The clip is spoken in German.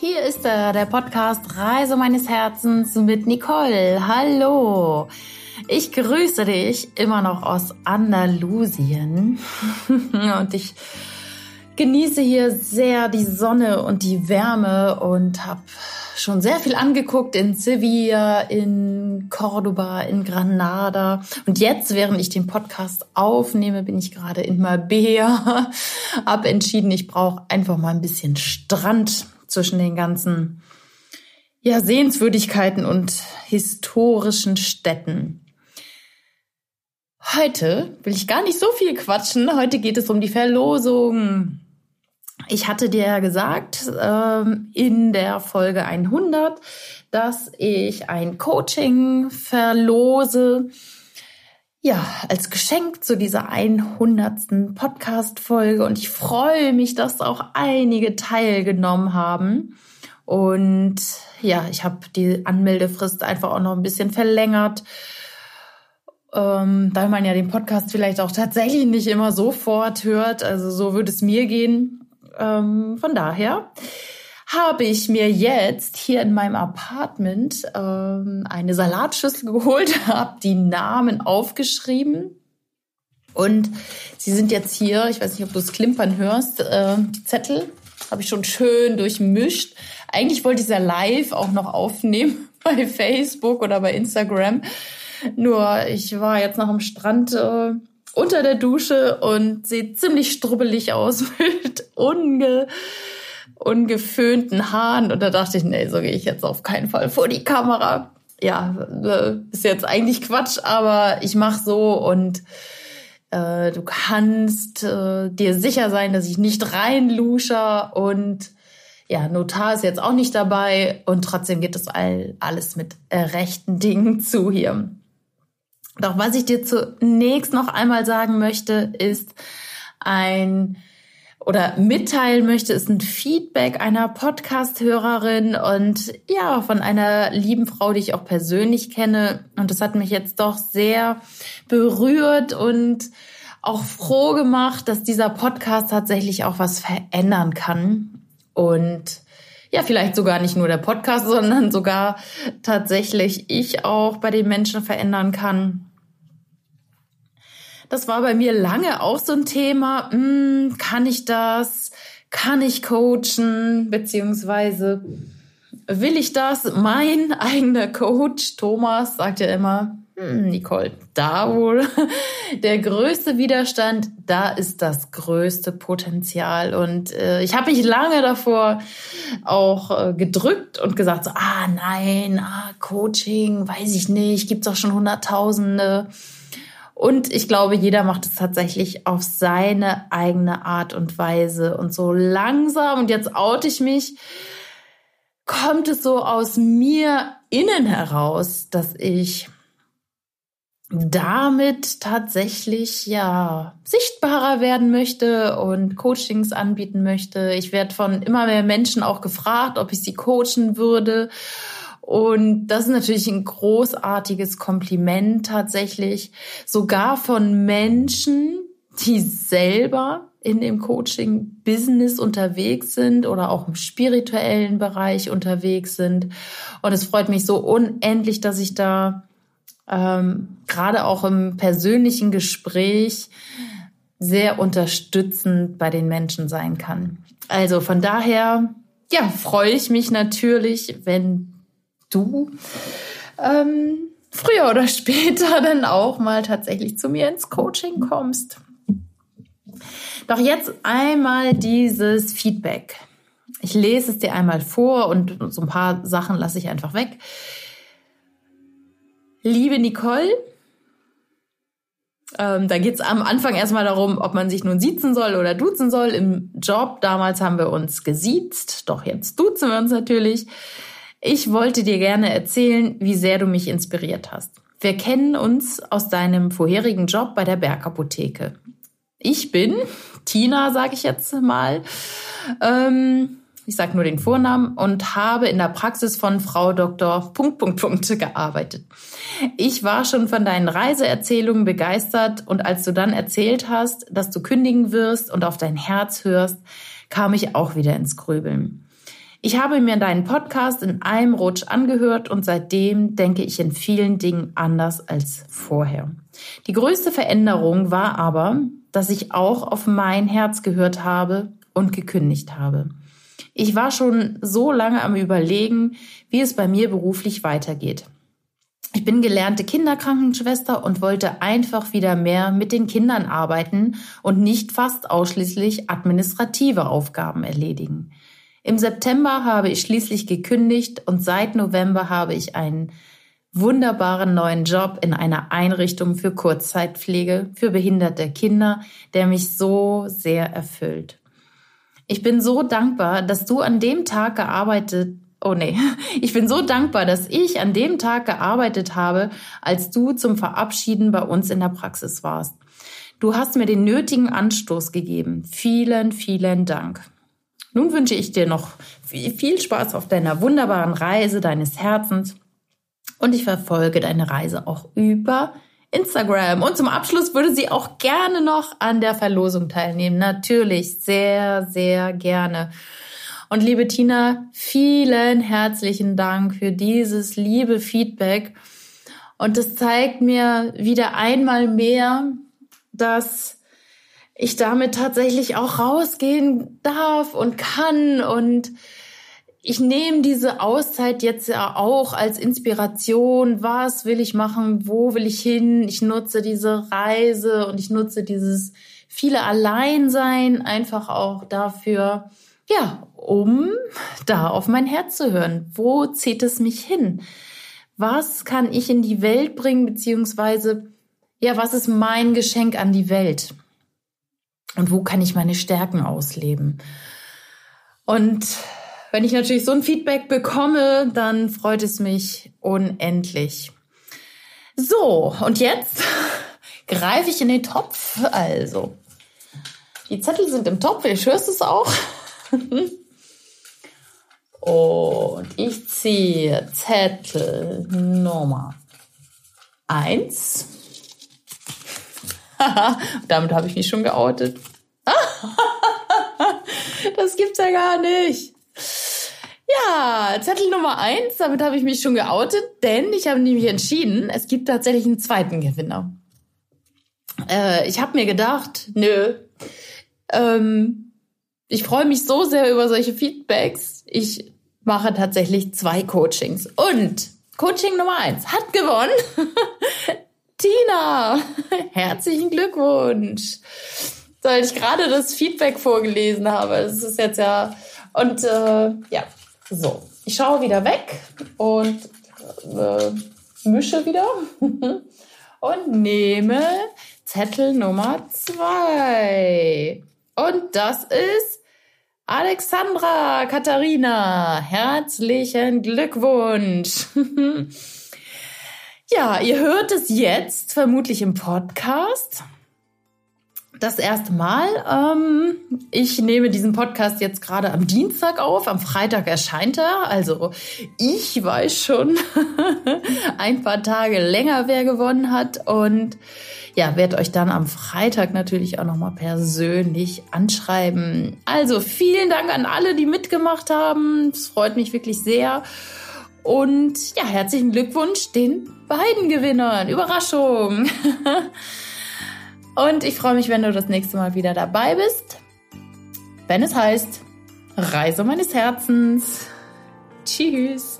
Hier ist er, der Podcast Reise meines Herzens mit Nicole. Hallo. Ich grüße dich immer noch aus Andalusien und ich genieße hier sehr die Sonne und die Wärme und habe schon sehr viel angeguckt in Sevilla, in Cordoba, in Granada. Und jetzt, während ich den Podcast aufnehme, bin ich gerade in Marbella. Hab entschieden, ich brauche einfach mal ein bisschen Strand zwischen den ganzen ja, Sehenswürdigkeiten und historischen Städten. Heute will ich gar nicht so viel quatschen. Heute geht es um die Verlosung. Ich hatte dir ja gesagt ähm, in der Folge 100, dass ich ein Coaching verlose. Ja, als Geschenk zu dieser 100. Podcast-Folge. Und ich freue mich, dass auch einige teilgenommen haben. Und ja, ich habe die Anmeldefrist einfach auch noch ein bisschen verlängert ähm, da man ja den Podcast vielleicht auch tatsächlich nicht immer sofort hört. Also so würde es mir gehen. Ähm, von daher habe ich mir jetzt hier in meinem Apartment ähm, eine Salatschüssel geholt, habe die Namen aufgeschrieben und sie sind jetzt hier. Ich weiß nicht, ob du es klimpern hörst. Äh, die Zettel habe ich schon schön durchmischt. Eigentlich wollte ich es ja live auch noch aufnehmen bei Facebook oder bei Instagram. Nur ich war jetzt noch am Strand äh, unter der Dusche und sieht ziemlich strubbelig aus mit unge ungeföhnten Haaren. Und da dachte ich, nee, so gehe ich jetzt auf keinen Fall vor die Kamera. Ja, äh, ist jetzt eigentlich Quatsch, aber ich mache so und äh, du kannst äh, dir sicher sein, dass ich nicht reinlusche und ja, Notar ist jetzt auch nicht dabei und trotzdem geht das all, alles mit äh, rechten Dingen zu hier. Doch was ich dir zunächst noch einmal sagen möchte, ist ein oder mitteilen möchte, ist ein Feedback einer Podcast-Hörerin und ja, von einer lieben Frau, die ich auch persönlich kenne. Und das hat mich jetzt doch sehr berührt und auch froh gemacht, dass dieser Podcast tatsächlich auch was verändern kann. Und ja, vielleicht sogar nicht nur der Podcast, sondern sogar tatsächlich ich auch bei den Menschen verändern kann. Das war bei mir lange auch so ein Thema. Hm, kann ich das? Kann ich coachen? Beziehungsweise will ich das? Mein eigener Coach Thomas sagt ja immer, hm, Nicole, da wohl der größte Widerstand, da ist das größte Potenzial. Und äh, ich habe mich lange davor auch äh, gedrückt und gesagt, so, ah nein, ah, Coaching, weiß ich nicht, gibt's auch schon Hunderttausende. Und ich glaube, jeder macht es tatsächlich auf seine eigene Art und Weise. Und so langsam, und jetzt oute ich mich, kommt es so aus mir innen heraus, dass ich damit tatsächlich ja sichtbarer werden möchte und Coachings anbieten möchte. Ich werde von immer mehr Menschen auch gefragt, ob ich sie coachen würde. Und das ist natürlich ein großartiges Kompliment tatsächlich, sogar von Menschen, die selber in dem Coaching-Business unterwegs sind oder auch im spirituellen Bereich unterwegs sind. Und es freut mich so unendlich, dass ich da ähm, gerade auch im persönlichen Gespräch sehr unterstützend bei den Menschen sein kann. Also von daher, ja, freue ich mich natürlich, wenn du ähm, früher oder später dann auch mal tatsächlich zu mir ins Coaching kommst. Doch jetzt einmal dieses Feedback. Ich lese es dir einmal vor und so ein paar Sachen lasse ich einfach weg. Liebe Nicole, ähm, da geht es am Anfang erstmal darum, ob man sich nun siezen soll oder duzen soll. Im Job damals haben wir uns gesiezt, doch jetzt duzen wir uns natürlich. Ich wollte dir gerne erzählen, wie sehr du mich inspiriert hast. Wir kennen uns aus deinem vorherigen Job bei der Bergapotheke. Ich bin Tina, sage ich jetzt mal. Ähm, ich sage nur den Vornamen und habe in der Praxis von Frau Dr. Punkt, Punkt, Punkt gearbeitet. Ich war schon von deinen Reiseerzählungen begeistert und als du dann erzählt hast, dass du kündigen wirst und auf dein Herz hörst, kam ich auch wieder ins Grübeln. Ich habe mir deinen Podcast in einem Rutsch angehört und seitdem denke ich in vielen Dingen anders als vorher. Die größte Veränderung war aber, dass ich auch auf mein Herz gehört habe und gekündigt habe. Ich war schon so lange am Überlegen, wie es bei mir beruflich weitergeht. Ich bin gelernte Kinderkrankenschwester und wollte einfach wieder mehr mit den Kindern arbeiten und nicht fast ausschließlich administrative Aufgaben erledigen. Im September habe ich schließlich gekündigt und seit November habe ich einen wunderbaren neuen Job in einer Einrichtung für Kurzzeitpflege für behinderte Kinder, der mich so sehr erfüllt. Ich bin so dankbar, dass du an dem Tag gearbeitet Oh nee, ich bin so dankbar, dass ich an dem Tag gearbeitet habe, als du zum Verabschieden bei uns in der Praxis warst. Du hast mir den nötigen Anstoß gegeben. Vielen, vielen Dank. Nun wünsche ich dir noch viel Spaß auf deiner wunderbaren Reise deines Herzens und ich verfolge deine Reise auch über Instagram. Und zum Abschluss würde sie auch gerne noch an der Verlosung teilnehmen. Natürlich, sehr, sehr gerne. Und liebe Tina, vielen herzlichen Dank für dieses liebe Feedback. Und das zeigt mir wieder einmal mehr, dass ich damit tatsächlich auch rausgehen darf und kann und ich nehme diese Auszeit jetzt ja auch als Inspiration. Was will ich machen? Wo will ich hin? Ich nutze diese Reise und ich nutze dieses viele Alleinsein einfach auch dafür, ja, um da auf mein Herz zu hören. Wo zieht es mich hin? Was kann ich in die Welt bringen, beziehungsweise, ja, was ist mein Geschenk an die Welt? Und wo kann ich meine Stärken ausleben? Und wenn ich natürlich so ein Feedback bekomme, dann freut es mich unendlich. So, und jetzt greife ich in den Topf. Also, die Zettel sind im Topf, ich hörst es auch. Und ich ziehe Zettel Nummer 1. Damit habe ich mich schon geoutet. das gibt's ja gar nicht. Ja, Zettel Nummer 1, damit habe ich mich schon geoutet, denn ich habe nämlich entschieden, es gibt tatsächlich einen zweiten Gewinner. Äh, ich habe mir gedacht, nö, ähm, ich freue mich so sehr über solche Feedbacks. Ich mache tatsächlich zwei Coachings. Und Coaching Nummer eins hat gewonnen. Tina, herzlichen Glückwunsch. Weil ich gerade das Feedback vorgelesen habe. Das ist jetzt ja. Und äh, ja, so. Ich schaue wieder weg und äh, mische wieder und nehme Zettel Nummer zwei. Und das ist Alexandra Katharina. Herzlichen Glückwunsch. ja, ihr hört es jetzt vermutlich im Podcast. Das erste Mal. Ähm, ich nehme diesen Podcast jetzt gerade am Dienstag auf. Am Freitag erscheint er. Also ich weiß schon ein paar Tage länger, wer gewonnen hat. Und ja, werde euch dann am Freitag natürlich auch nochmal persönlich anschreiben. Also vielen Dank an alle, die mitgemacht haben. Es freut mich wirklich sehr. Und ja, herzlichen Glückwunsch den beiden Gewinnern. Überraschung. Und ich freue mich, wenn du das nächste Mal wieder dabei bist. Wenn es heißt, Reise meines Herzens. Tschüss.